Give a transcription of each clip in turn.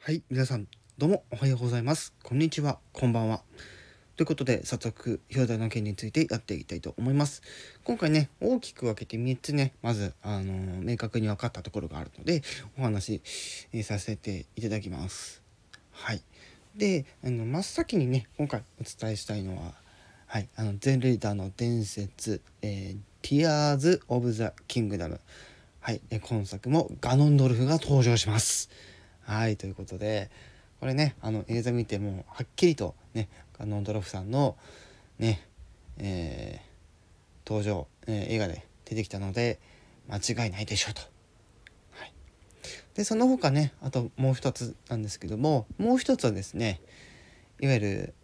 はい、皆さん、どうもおはようございます。こんにちは、こんばんは。ということで、早速、表題の件についてやっていきたいと思います。今回ね、大きく分けて3つね、まず、あのー明確に分かったところがあるので、お話し、させていただきます。はい。で、あの真っ先にね、今回お伝えしたいのは、はい、あの、ゼンレーダーの伝説、えー、Tears of the Kingdom。はい、え今作もガノンドルフが登場します。はい、ということで、これね、あの映像見てもはっきりとね、ガノンドルフさんのね、えー登場、えー映画で出てきたので、間違いないでしょうと。はい。で、その他ね、あともう一つなんですけども、もう一つはですね、いわゆる、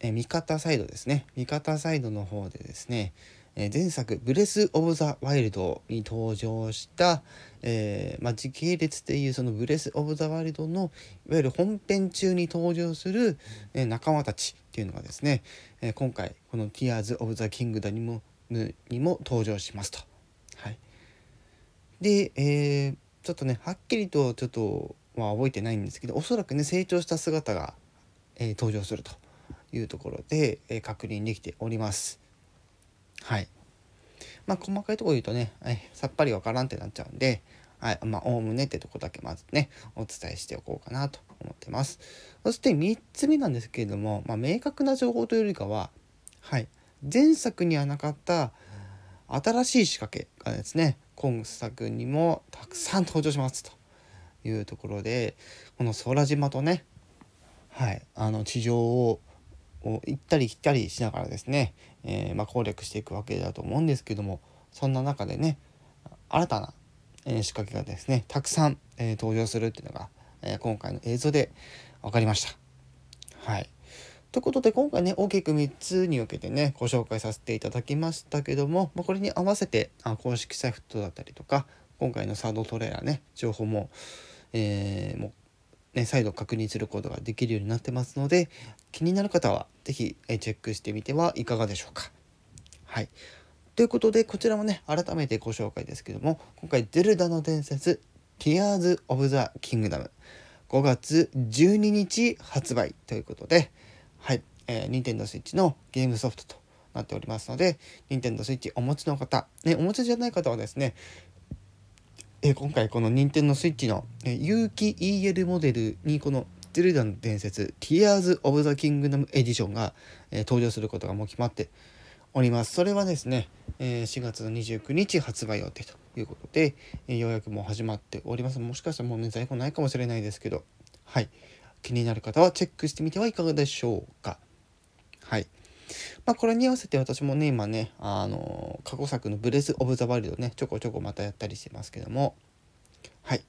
え味方サイドですね。味方サイドの方でですね、え前作「ブレス・オブ・ザ・ワイルド」に登場した、えーまあ、時系列でいうその「ブレス・オブ・ザ・ワイルド」のいわゆる本編中に登場する、え仲間たちっていうのがですね、え今回この「Tears of the Kingdom」にもにも登場しますと。はい、で、えーちょっとねはっきりとちょっとは覚えてないんですけどおそらくね成長した姿が、えー登場するというところで、え確認できております。はい。まあ細かいところ言うとね、はいさっぱりわからんってなっちゃうんで、はい、まあおおむねってとこだけまずねお伝えしておこうかなと思ってます。そして3つ目なんですけれども、まあ、明確な情報というよりかは、はい、前作にはなかった新しい仕掛けがですね今作にもたくさん登場しますというところでこの空島とね、はい、あの地上をを行ったり来たりしながらですね、えーまあ、攻略していくわけだと思うんですけどもそんな中でね新たな、え仕掛けがですねたくさん、え登場するっていうのが、え今回の映像で分かりました。はいということで今回ね大きく3つに分けてねご紹介させていただきましたけども、まあ、これに合わせてあ公式サイトだったりとか今回のサードトレーラーね情報も,、えーもうね、再度確認することができるようになってますので気になる方は是非チェックしてみてはいかがでしょうか。はいということでこちらもね改めてご紹介ですけども今回「ゼルダの伝説 Tears of the Kingdom」5月12日発売ということで、はい、えー、Nintendo Switch のゲームソフトとなっておりますので、Nintendo Switch お持ちの方、ね、お持ちじゃない方はですね、え今回この Nintendo Switch の、え有機 EL モデルにこのゼルダの伝説 Tears of the Kingdom エディションが、え登場することがもう決まっております。それはですね、え4月の29日発売予定ということで、えーようやくもう始まっております。もしかしたらもうね、在庫ないかもしれないですけど、はい。気になる方はチェックしてみてはいかがでしょうか。はい。まあ、これに合わせて私もね、今ね、あの過去作のブレス・オブ・ザ・ワイルドね、ちょこちょこまたやったりしてますけども、はい。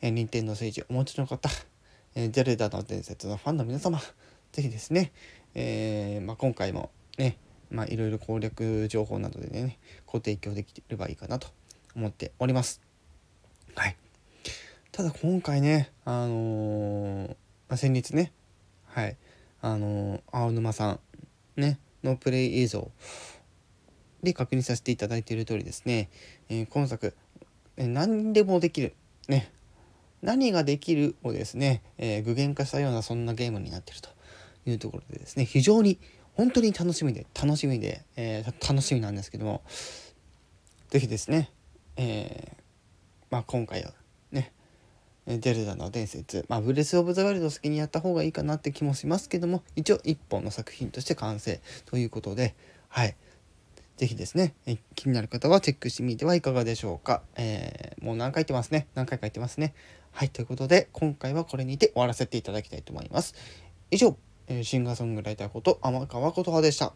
え、任天堂スイッチお持ちの方、えーゼルダの伝説のファンの皆様、ぜひですね、えーまあ、今回もね、まあ、いろいろ攻略情報などでね、ご提供できればいいかなと思っております。はい。ただ今回ね、あのーまあ、先日ね、はい、あのー青沼さん、ね、のプレイ映像。で確認させていただいている通りですね、えー今作、え何でもできる、ね、何ができるをですね、えー具現化したようなそんなゲームになっていると。いうところでですね。非常に本当に楽しみで楽しみで、えー楽しみなんですけども。是非ですね、えまあ、今回はゼルダの伝説、まあ、ブレス・オブ・ザ・ワイルド先にやった方がいいかなって気もしますけども一応一本の作品として完成。ということではい。是非ですね、気になる方はチェックしてみてはいかがでしょうか、えーもう何回言ってますね。何回か言ってますね。はいということで今回はこれにて終わらせていただきたいと思います。以上、えシンガーソングライターこと天川琴葉でした。